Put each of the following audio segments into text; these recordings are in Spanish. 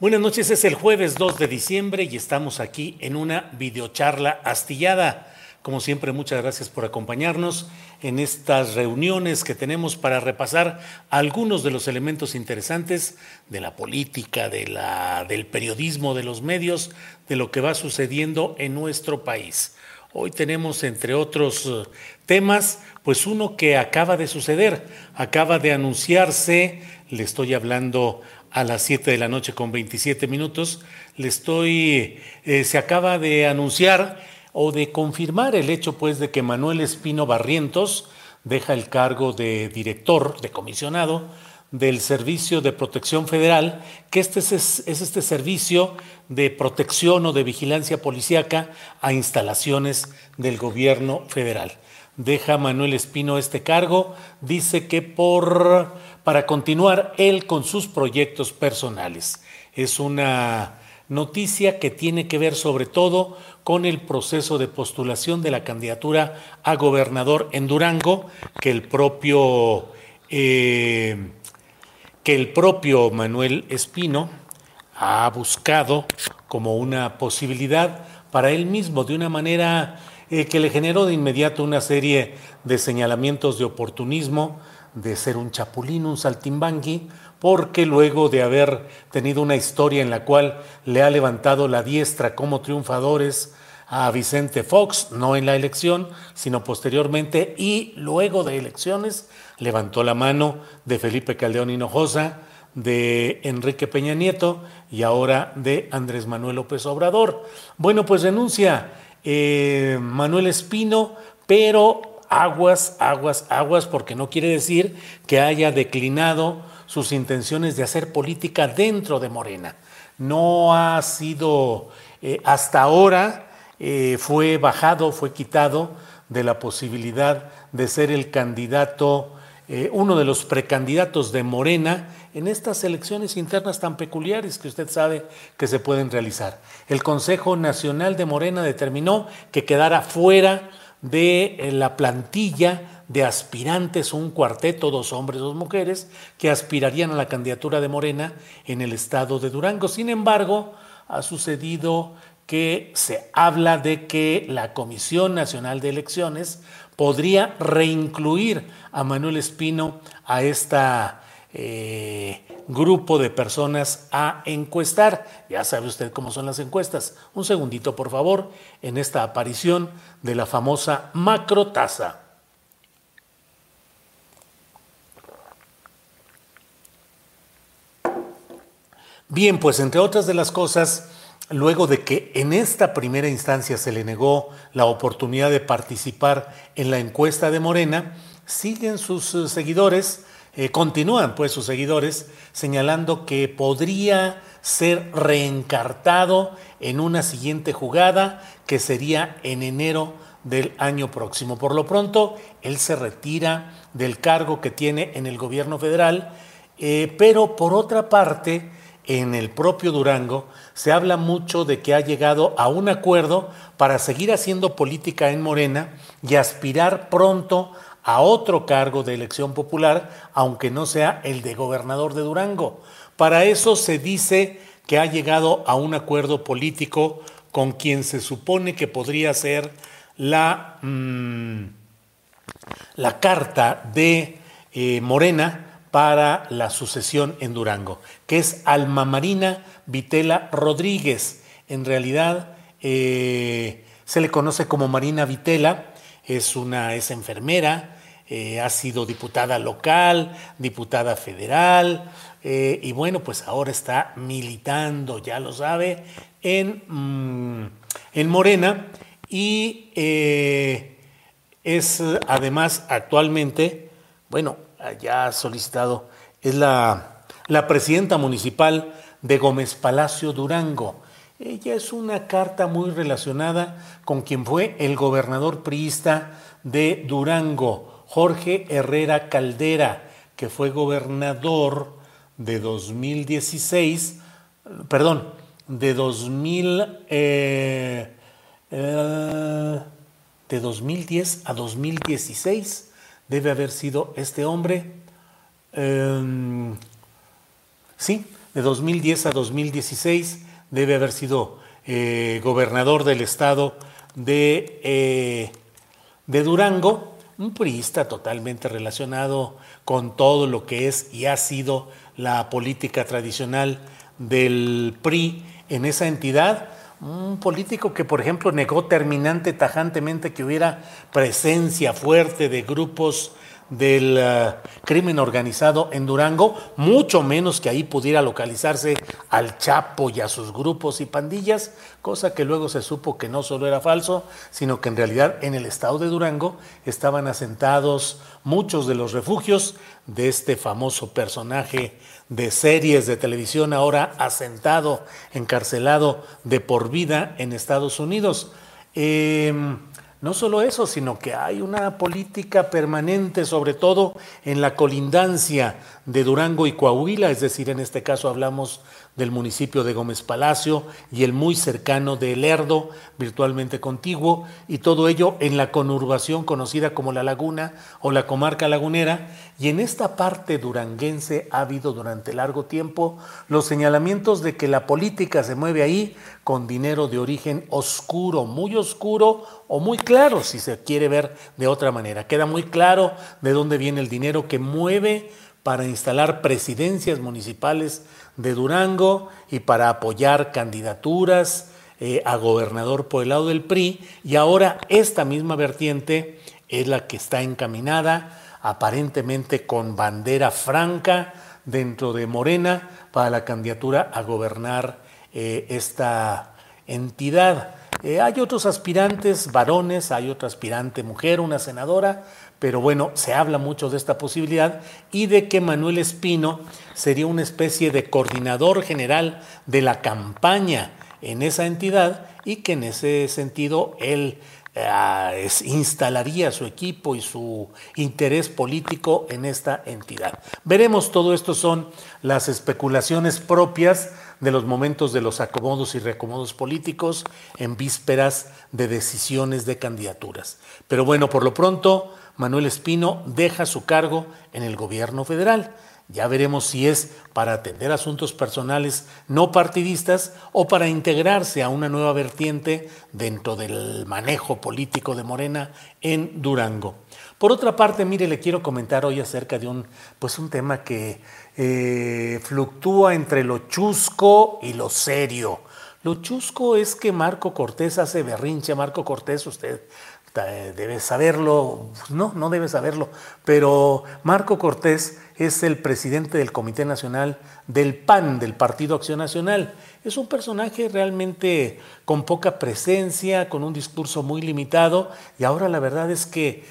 Buenas noches, es el jueves 2 de diciembre y estamos aquí en una videocharla astillada. Como siempre, muchas gracias por acompañarnos en estas reuniones que tenemos para repasar algunos de los elementos interesantes de la política, de la, del periodismo, de los medios, de lo que va sucediendo en nuestro país. Hoy tenemos, entre otros eh, temas, pues uno que acaba de suceder, acaba de anunciarse, le estoy hablando a las 7 de la noche con 27 minutos, le estoy, eh, se acaba de anunciar o de confirmar el hecho pues de que Manuel Espino Barrientos deja el cargo de director, de comisionado del Servicio de Protección Federal, que este es, es este servicio de protección o de vigilancia policíaca a instalaciones del gobierno federal. Deja Manuel Espino este cargo, dice que por para continuar él con sus proyectos personales. Es una noticia que tiene que ver sobre todo con el proceso de postulación de la candidatura a gobernador en Durango que el propio eh, que el propio Manuel Espino ha buscado como una posibilidad para él mismo de una manera eh, que le generó de inmediato una serie de señalamientos de oportunismo, de ser un chapulín, un saltimbangui, porque luego de haber tenido una historia en la cual le ha levantado la diestra como triunfadores a Vicente Fox, no en la elección, sino posteriormente, y luego de elecciones levantó la mano de Felipe Caldeón Hinojosa, de Enrique Peña Nieto y ahora de Andrés Manuel López Obrador. Bueno, pues renuncia eh, Manuel Espino, pero aguas, aguas, aguas, porque no quiere decir que haya declinado sus intenciones de hacer política dentro de Morena. No ha sido, eh, hasta ahora eh, fue bajado, fue quitado de la posibilidad de ser el candidato, eh, uno de los precandidatos de Morena en estas elecciones internas tan peculiares que usted sabe que se pueden realizar. El Consejo Nacional de Morena determinó que quedara fuera de eh, la plantilla de aspirantes, un cuarteto, dos hombres, dos mujeres, que aspirarían a la candidatura de Morena en el estado de Durango. Sin embargo, ha sucedido que se habla de que la Comisión Nacional de Elecciones podría reincluir a Manuel Espino a esta eh, grupo de personas a encuestar. Ya sabe usted cómo son las encuestas. Un segundito, por favor, en esta aparición de la famosa macrotasa. Bien, pues entre otras de las cosas, luego de que en esta primera instancia se le negó la oportunidad de participar en la encuesta de Morena, siguen sus eh, seguidores eh, continúan pues sus seguidores señalando que podría ser reencartado en una siguiente jugada que sería en enero del año próximo. Por lo pronto, él se retira del cargo que tiene en el gobierno federal, eh, pero por otra parte, en el propio Durango se habla mucho de que ha llegado a un acuerdo para seguir haciendo política en Morena y aspirar pronto a otro cargo de elección popular, aunque no sea el de gobernador de Durango. Para eso se dice que ha llegado a un acuerdo político con quien se supone que podría ser la, mm, la carta de eh, Morena para la sucesión en Durango, que es Alma Marina Vitela Rodríguez. En realidad eh, se le conoce como Marina Vitela, es una es enfermera, eh, ha sido diputada local, diputada federal, eh, y bueno, pues ahora está militando, ya lo sabe, en, mm, en Morena y es además actualmente, bueno, ya solicitado, es la, la presidenta municipal de Gómez Palacio Durango. Ella es una carta muy relacionada con quien fue el gobernador priista de Durango, Jorge Herrera Caldera, que fue gobernador de 2016, perdón, de 2000, eh, eh, de 2010 a 2016 debe haber sido este hombre. Em, sí, de 2010 a 2016 debe haber sido eh, gobernador del estado de, de Durango, un priista totalmente relacionado con todo lo que es y ha sido la política tradicional del PRI en esa entidad. Un político que, por ejemplo, negó terminante, tajantemente que hubiera presencia fuerte de grupos del eh, crimen organizado en Durango, mucho menos que ahí pudiera localizarse al Chapo y a sus grupos y pandillas, cosa que luego se supo que no solo era falso, sino que en realidad en el estado de Durango estaban asentados muchos de los refugios de este famoso personaje de series de televisión ahora asentado, encarcelado de por vida en Estados Unidos. Em, no solo eso, sino que hay una política permanente, sobre todo en la colindancia de Durango y Coahuila, es decir, en este caso hablamos del municipio de Gómez Palacio y el muy cercano de Lerdo, virtualmente contiguo, y todo ello en la conurbación conocida como La Laguna o la comarca lagunera. Y en esta parte duranguense ha habido durante largo tiempo los señalamientos de que la política se mueve ahí con dinero de origen oscuro, muy oscuro o muy claro, si se quiere ver de otra manera. Queda muy claro de dónde viene el dinero que mueve para instalar presidencias municipales de Durango y para apoyar candidaturas eh, a gobernador por el lado del PRI. Y ahora esta misma vertiente es la que está encaminada aparentemente con bandera franca dentro de Morena para la candidatura a gobernar eh, esta entidad. Eh, hay otros aspirantes varones, hay otra aspirante mujer, una senadora, pero bueno, se habla mucho de esta posibilidad y de que Manuel Espino sería una especie de coordinador general de la campaña en esa entidad y que en ese sentido él eh, instalaría su equipo y su interés político en esta entidad. Veremos, todo esto son las especulaciones propias de los momentos de los acomodos y reacomodos políticos en vísperas de decisiones de candidaturas. Pero bueno, por lo pronto, Manuel Espino deja su cargo en el gobierno federal. Ya veremos si es para atender asuntos personales no partidistas o para integrarse a una nueva vertiente dentro del manejo político de Morena en Durango. Por otra parte, mire, le quiero comentar hoy acerca de un, pues un tema que eh, fluctúa entre lo chusco y lo serio. Lo chusco es que Marco Cortés hace berrinche. Marco Cortés, usted debe saberlo, no, no debe saberlo, pero Marco Cortés es el presidente del Comité Nacional del PAN, del Partido Acción Nacional. Es un personaje realmente con poca presencia, con un discurso muy limitado. Y ahora la verdad es que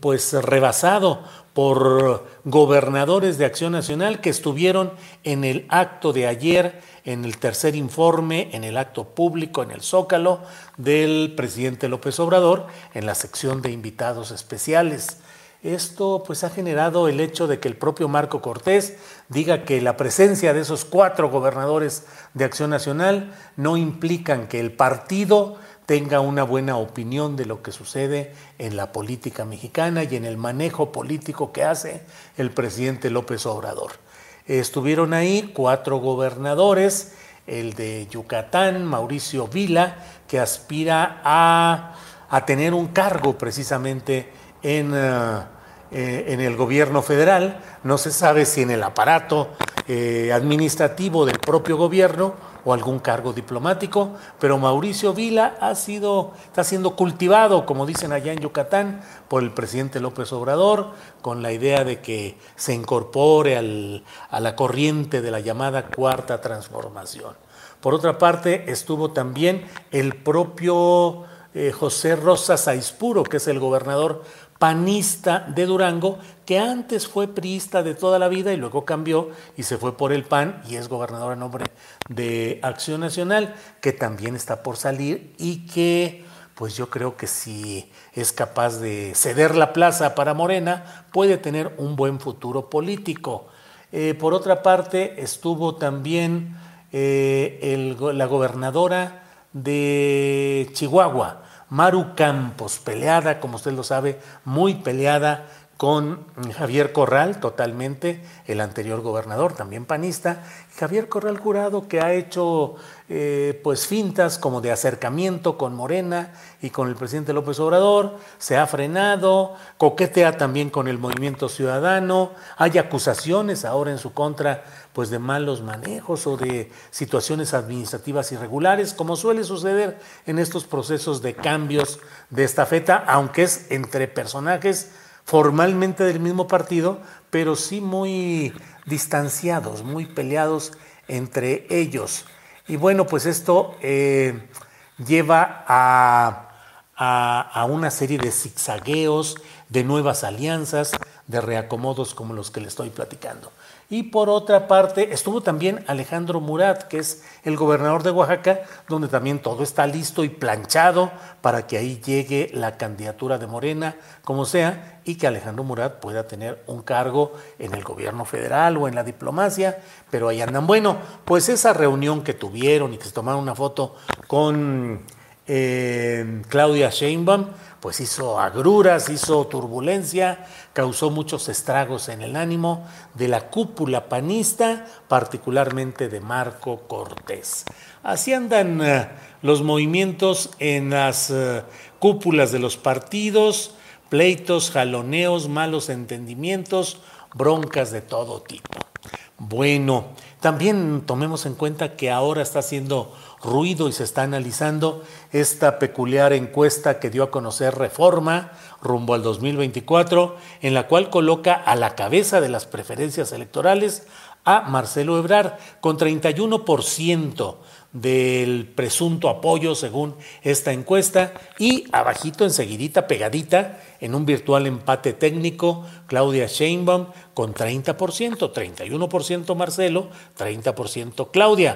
pues rebasado por gobernadores de Acción Nacional que estuvieron en el acto de ayer, en el tercer informe, en el acto público, en el Zócalo del presidente López Obrador, en la sección de invitados especiales. Esto pues ha generado el hecho de que el propio Marco Cortés diga que la presencia de esos cuatro gobernadores de Acción Nacional no implican que el partido tenga una buena opinión de lo que sucede en la política mexicana y en el manejo político que hace el presidente López Obrador. Estuvieron ahí cuatro gobernadores, el de Yucatán, Mauricio Vila, que aspira a, tener un cargo precisamente en, eh, eh, en, el gobierno federal. No se sabe si en el aparato eh, administrativo del propio gobierno o algún cargo diplomático, pero Mauricio Vila ha sido, está siendo cultivado, como dicen allá en Yucatán, por el presidente López Obrador, con la idea de que se incorpore a la corriente de la llamada cuarta transformación. Por otra parte, estuvo también el propio eh, José Rosa Saispuro, que es el gobernador panista de Durango, que antes fue priista de toda la vida y luego cambió y se fue por el PAN y es gobernador a nombre de Acción Nacional, que también está por salir y que pues yo creo que si es capaz de ceder la plaza para Morena, puede tener un buen futuro político. Eh, por otra parte, estuvo también eh, la gobernadora de Chihuahua, Maru Campos, peleada, como usted lo sabe, muy peleada con Javier Corral, totalmente, el anterior gobernador, también panista, Javier Corral Jurado, que ha hecho eh, pues fintas como de acercamiento con Morena y con el presidente López Obrador, se ha frenado, coquetea también con el movimiento ciudadano, hay acusaciones ahora en su contra pues de malos manejos o de situaciones administrativas irregulares, como suele suceder en estos procesos de cambios de estafeta, aunque es entre personajes formalmente del mismo partido, pero sí muy distanciados, muy peleados entre ellos. Y bueno, pues esto eh, lleva a, a, una serie de zigzagueos, de nuevas alianzas, de reacomodos como los que le estoy platicando. Y por otra parte, estuvo también Alejandro Murat, que es el gobernador de Oaxaca, donde también todo está listo y planchado para que ahí llegue la candidatura de Morena, como sea, y que Alejandro Murat pueda tener un cargo en el gobierno federal o en la diplomacia, pero ahí andan. Bueno, pues esa reunión que tuvieron y que se tomaron una foto con eh, Claudia Sheinbaum, pues hizo agruras, hizo turbulencia, causó muchos estragos en el ánimo de la cúpula panista, particularmente de Marco Cortés. Así andan eh, los movimientos en las eh, cúpulas de los partidos, pleitos, jaloneos, malos entendimientos, broncas de todo tipo. Bueno, también tomemos en cuenta que ahora está haciendo ruido y se está analizando esta peculiar encuesta que dio a conocer Reforma rumbo al 2024, en la cual coloca a la cabeza de las preferencias electorales a Marcelo Ebrard con 31% del presunto apoyo según esta encuesta y abajito enseguidita pegadita en un virtual empate técnico Claudia Sheinbaum con 30%, 31% Marcelo, 30% Claudia.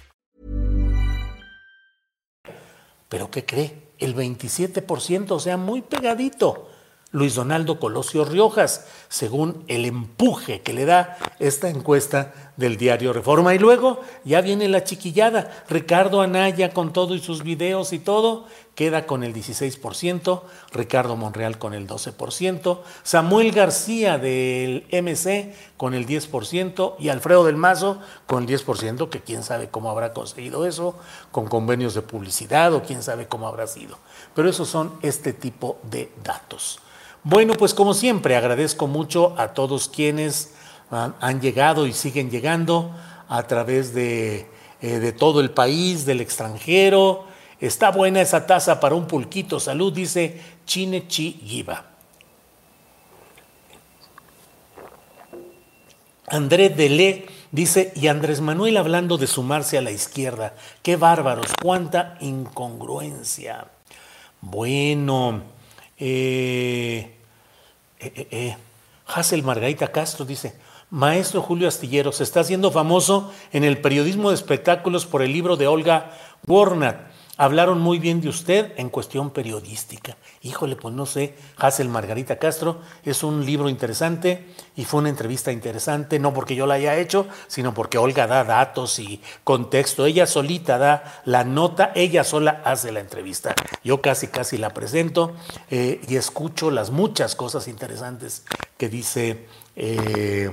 ¿Pero qué cree? El 27%, o sea, muy pegadito. Luis Donaldo Colosio Riojas, según el empuje que le da esta encuesta del diario Reforma. Y luego ya viene la chiquillada. Ricardo Anaya con todo y sus videos y todo, queda con el 16%, Ricardo Monreal con el 12%, Samuel García del MC con el 10% y Alfredo del Mazo con el 10%, que quién sabe cómo habrá conseguido eso, con convenios de publicidad o quién sabe cómo habrá sido. Pero esos son este tipo de datos. Bueno, pues como siempre agradezco mucho a todos quienes han llegado y siguen llegando a través de, eh, de todo el país, del extranjero. Está buena esa taza para un pulquito. Salud, dice Chine Chi Giva. André Delé dice, y Andrés Manuel hablando de sumarse a la izquierda. Qué bárbaros, cuánta incongruencia. Bueno, eh, eh, eh, eh, Hazel Margarita Castro dice, Maestro Julio Astillero, se está haciendo famoso en el periodismo de espectáculos por el libro de Olga Warnat. Hablaron muy bien de usted en cuestión periodística. Híjole, pues no sé, Hazel Margarita Castro, es un libro interesante y fue una entrevista interesante, no porque yo la haya hecho, sino porque Olga da datos y contexto. Ella solita da la nota, ella sola hace la entrevista. Yo casi, casi la presento eh, y escucho las muchas cosas interesantes que dice eh,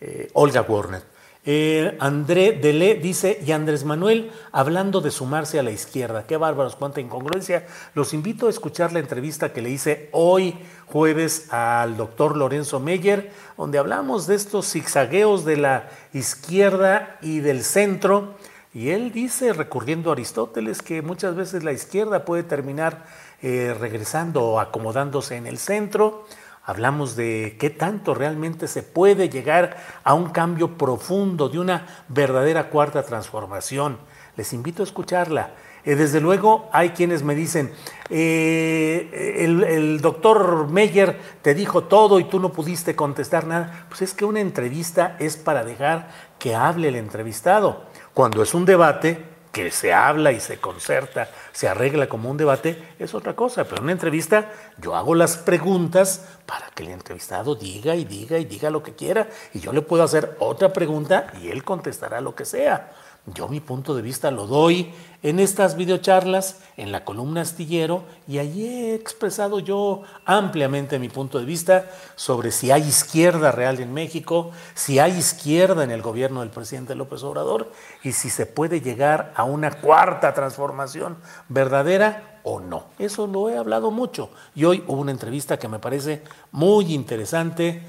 eh, Olga Warner. Eh, André Delé dice, y Andrés Manuel hablando de sumarse a la izquierda. Qué bárbaros, cuánta incongruencia. Los invito a escuchar la entrevista que le hice hoy jueves al doctor Lorenzo Meyer, donde hablamos de estos zigzagueos de la izquierda y del centro. Y él dice, recurriendo a Aristóteles, que muchas veces la izquierda puede terminar eh, regresando o acomodándose en el centro. Hablamos de qué tanto realmente se puede llegar a un cambio profundo, de una verdadera cuarta transformación. Les invito a escucharla. Eh, desde luego hay quienes me dicen, eh, el, el, doctor Meyer te dijo todo y tú no pudiste contestar nada. Pues es que una entrevista es para dejar que hable el entrevistado. Cuando es un debate, que se habla y se concerta, se arregla como un debate, es otra cosa. Pero en una entrevista yo hago las preguntas para que el entrevistado diga y diga y diga lo que quiera. Y yo le puedo hacer otra pregunta y él contestará lo que sea. Yo mi punto de vista lo doy en estas videocharlas, en la columna astillero, y allí he expresado yo ampliamente mi punto de vista sobre si hay izquierda real en México, si hay izquierda en el gobierno del presidente López Obrador, y si se puede llegar a una cuarta transformación verdadera o no. Eso lo he hablado mucho. Y hoy hubo una entrevista que me parece muy interesante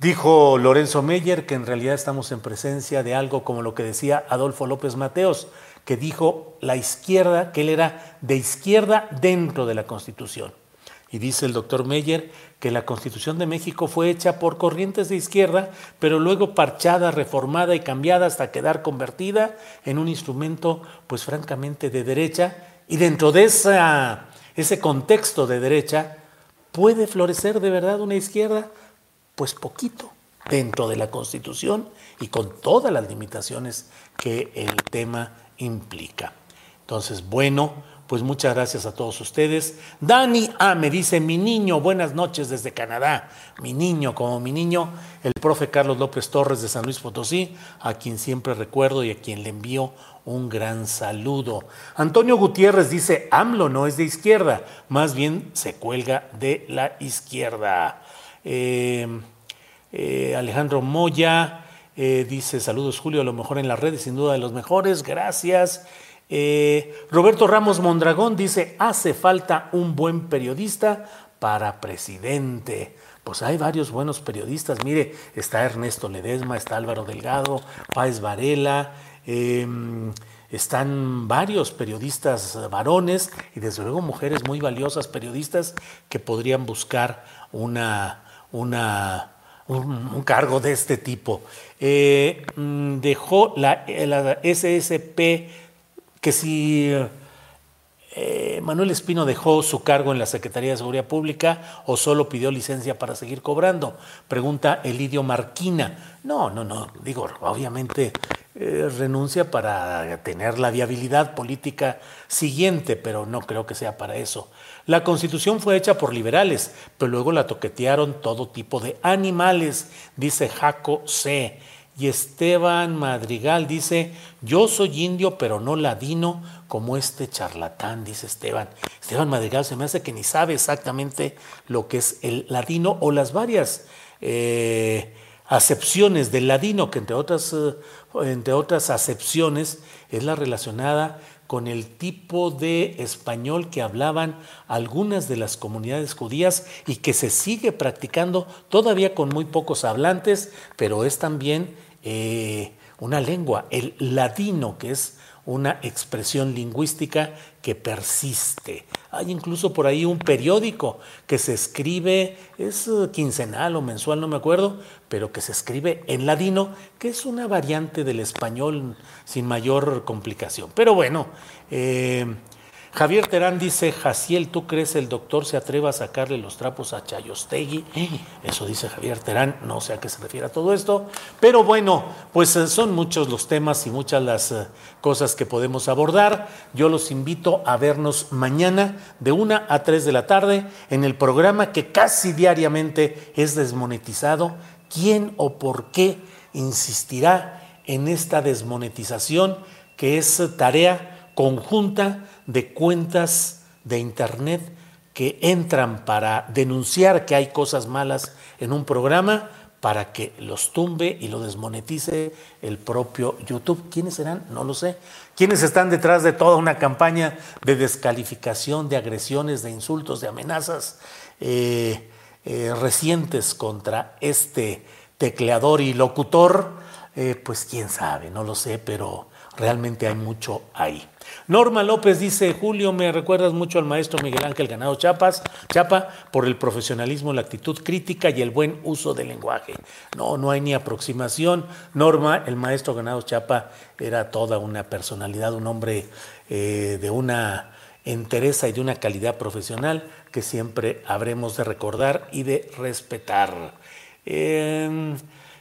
Dijo Lorenzo Meyer que en realidad estamos en presencia de algo como lo que decía Adolfo López Mateos, que dijo la izquierda, que él era de izquierda dentro de la Constitución. Y dice el doctor Meyer que la Constitución de México fue hecha por corrientes de izquierda, pero luego parchada, reformada y cambiada hasta quedar convertida en un instrumento, pues francamente, de derecha. Y dentro de esa, ese contexto de derecha, ¿puede florecer de verdad una izquierda? Pues poquito dentro de la Constitución y con todas las limitaciones que el tema implica. Entonces, bueno, pues muchas gracias a todos ustedes. Dani A me dice, mi niño, buenas noches desde Canadá. Mi niño, como mi niño, el profe Carlos López Torres de San Luis Potosí, a quien siempre recuerdo y a quien le envío un gran saludo. Antonio Gutiérrez dice, AMLO no es de izquierda, más bien se cuelga de la izquierda. Eh, eh, Alejandro Moya eh, dice saludos Julio, a lo mejor en las redes, sin duda de los mejores, gracias. Roberto Ramos Mondragón dice, hace falta un buen periodista para presidente. Pues hay varios buenos periodistas, mire, está Ernesto Ledesma, está Álvaro Delgado, Páez Varela, em, están varios periodistas varones y desde luego mujeres muy valiosas periodistas que podrían buscar una una, un, cargo de este tipo. Eh, mm, dejó la, SSP que si eh, Manuel Espino dejó su cargo en la Secretaría de Seguridad Pública o solo pidió licencia para seguir cobrando. Pregunta Elidio Marquina. No, no, no. Digo, obviamente eh, renuncia para tener la viabilidad política siguiente, pero no creo que sea para eso. La constitución fue hecha por liberales, pero luego la toquetearon todo tipo de animales, dice Jaco C. Y Esteban Madrigal dice, yo soy indio, pero no ladino como este charlatán, dice Esteban. Esteban Madrigal se me hace que ni sabe exactamente lo que es el ladino o las varias eh, acepciones del ladino, que entre otras, eh, entre otras acepciones es la relacionada con el tipo de español que hablaban algunas de las comunidades judías y que se sigue practicando todavía con muy pocos hablantes, pero es también eh, una lengua, el ladino, que es una expresión lingüística que persiste. Hay incluso por ahí un periódico que se escribe, es eh, quincenal o mensual, no me acuerdo, pero que se escribe en ladino, que es una variante del español sin mayor complicación. Pero bueno, eh, Javier Terán dice, Jaciel, ¿tú crees el doctor se atreva a sacarle los trapos a Chayostegui? Eso dice Javier Terán, no sé a qué se refiere a todo esto, pero bueno, pues eh, son muchos los temas y muchas las eh, cosas que podemos abordar. Yo los invito a vernos mañana de una a tres de la tarde en el programa que casi diariamente es desmonetizado. ¿Quién o por qué insistirá en esta desmonetización que es tarea conjunta? De cuentas de Internet que entran para denunciar que hay cosas malas en un programa para que los tumbe y lo desmonetice el propio YouTube. ¿Quiénes serán? No lo sé. ¿Quiénes están detrás de toda una campaña de descalificación, de agresiones, de insultos, de amenazas eh, eh, recientes contra este tecleador y locutor? Eh, pues quién sabe, no lo sé, pero realmente hay mucho ahí. Norma López dice, Julio, me recuerdas mucho al maestro Miguel Ángel Ganado Chapas, Chapa por el profesionalismo, la actitud crítica y el buen uso del lenguaje. No, no hay ni aproximación. Norma, el maestro Ganado Chapa era toda una personalidad, un hombre eh, de una entereza y de una calidad profesional que siempre habremos de recordar y de respetar. Eh,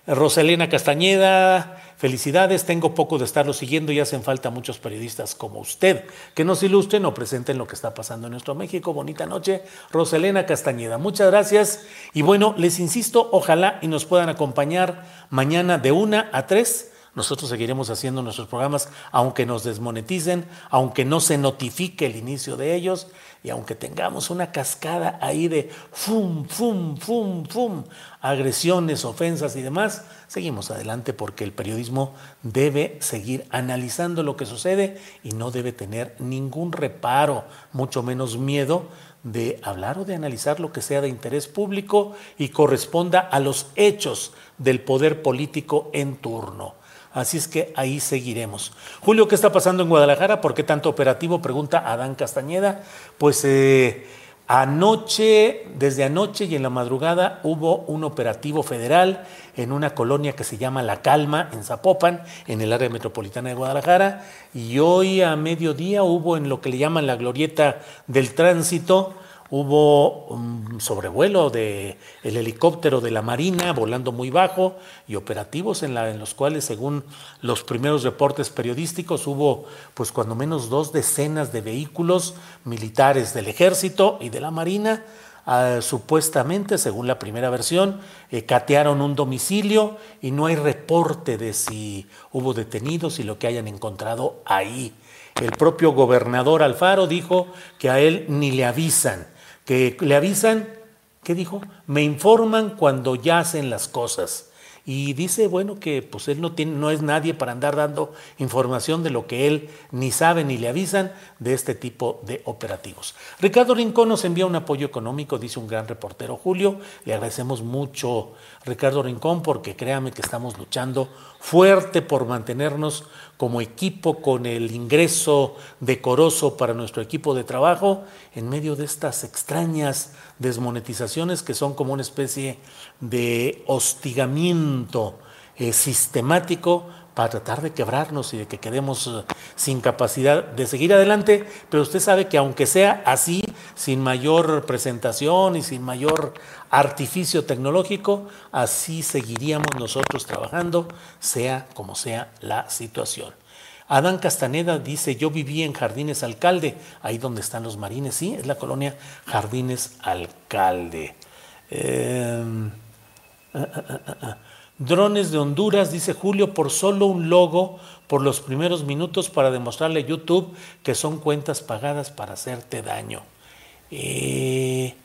Rosalena Castañeda, Felicidades, tengo poco de estarlo siguiendo y hacen falta muchos periodistas como usted que nos ilustren o presenten lo que está pasando en nuestro México. Bonita noche, Roselena Castañeda. Muchas gracias y bueno, les insisto, ojalá y nos puedan acompañar mañana de una a tres nosotros seguiremos haciendo nuestros programas aunque nos desmoneticen, aunque no se notifique el inicio de ellos y aunque tengamos una cascada ahí de fum, fum, fum, fum, agresiones, ofensas y demás, seguimos adelante porque el periodismo debe seguir analizando lo que sucede y no debe tener ningún reparo, mucho menos miedo de hablar o de analizar lo que sea de interés público y corresponda a los hechos del poder político en turno. Así es que ahí seguiremos. Julio, ¿qué está pasando en Guadalajara? ¿Por qué tanto operativo? Pregunta Adán Castañeda. Pues eh, anoche, desde anoche y en la madrugada hubo un operativo federal en una colonia que se llama La Calma, en Zapopan, en el área metropolitana de Guadalajara. Y hoy a mediodía hubo en lo que le llaman la glorieta del tránsito Hubo un sobrevuelo del el helicóptero de la Marina volando muy bajo y operativos en, la, en, los cuales, según los primeros reportes periodísticos, hubo pues cuando menos dos decenas de vehículos militares del ejército y de la Marina. Ah, supuestamente, según la primera versión, eh, catearon un domicilio y no hay reporte de si hubo detenidos y lo que hayan encontrado ahí. El propio gobernador Alfaro dijo que a él ni le avisan que le avisan, ¿qué dijo? Me informan cuando ya hacen las cosas. Y dice, bueno, que pues él no, tiene, no es nadie para andar dando información de lo que él ni sabe ni le avisan de este tipo de operativos. Ricardo Rincón nos envía un apoyo económico, dice un gran reportero Julio. Le agradecemos mucho, Ricardo Rincón, porque créame que estamos luchando fuerte por mantenernos como equipo con el ingreso decoroso para nuestro equipo de trabajo en medio de estas extrañas desmonetizaciones que son como una especie de hostigamiento eh, sistemático para tratar de quebrarnos y de que quedemos eh, sin capacidad de seguir adelante, pero usted sabe que aunque sea así, sin mayor presentación y sin mayor artificio tecnológico, así seguiríamos nosotros trabajando, sea como sea la situación. Adán Castaneda dice, yo viví en Jardines Alcalde, ahí donde están los marines, sí, es la colonia Jardines Alcalde. Em, ah, ah, ah, Drones de Honduras, dice Julio, por solo un logo por los primeros minutos para demostrarle a YouTube que son cuentas pagadas para hacerte daño. Eh,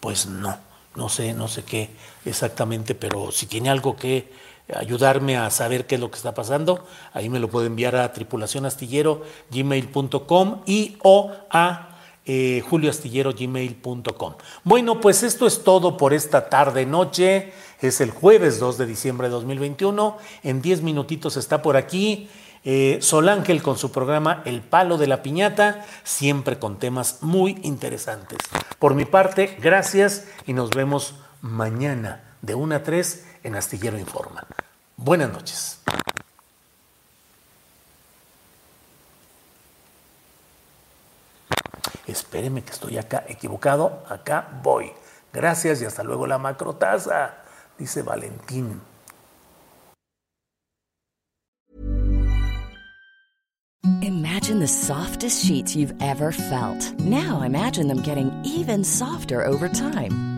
pues no, no sé, no sé qué exactamente, pero si tiene algo que ayudarme a saber qué es lo que está pasando, ahí me lo puede enviar a tripulacionastillero.gmail.com y o a eh, julioastillero.gmail.com. Bueno, pues esto es todo por esta tarde noche. Es el jueves 2 de diciembre de 2021. En 10 minutitos está por aquí eh, Sol Ángel con su programa El Palo de la Piñata, siempre con temas muy interesantes. Por mi parte, gracias y nos vemos mañana de 1 a 3 en Astillero Informa. Buenas noches. Espéreme que estoy acá equivocado. Acá voy. Gracias y hasta luego la macrotaza, dice Valentín. Imagine the softest sheets you've ever felt. Now imagine them getting even softer over time.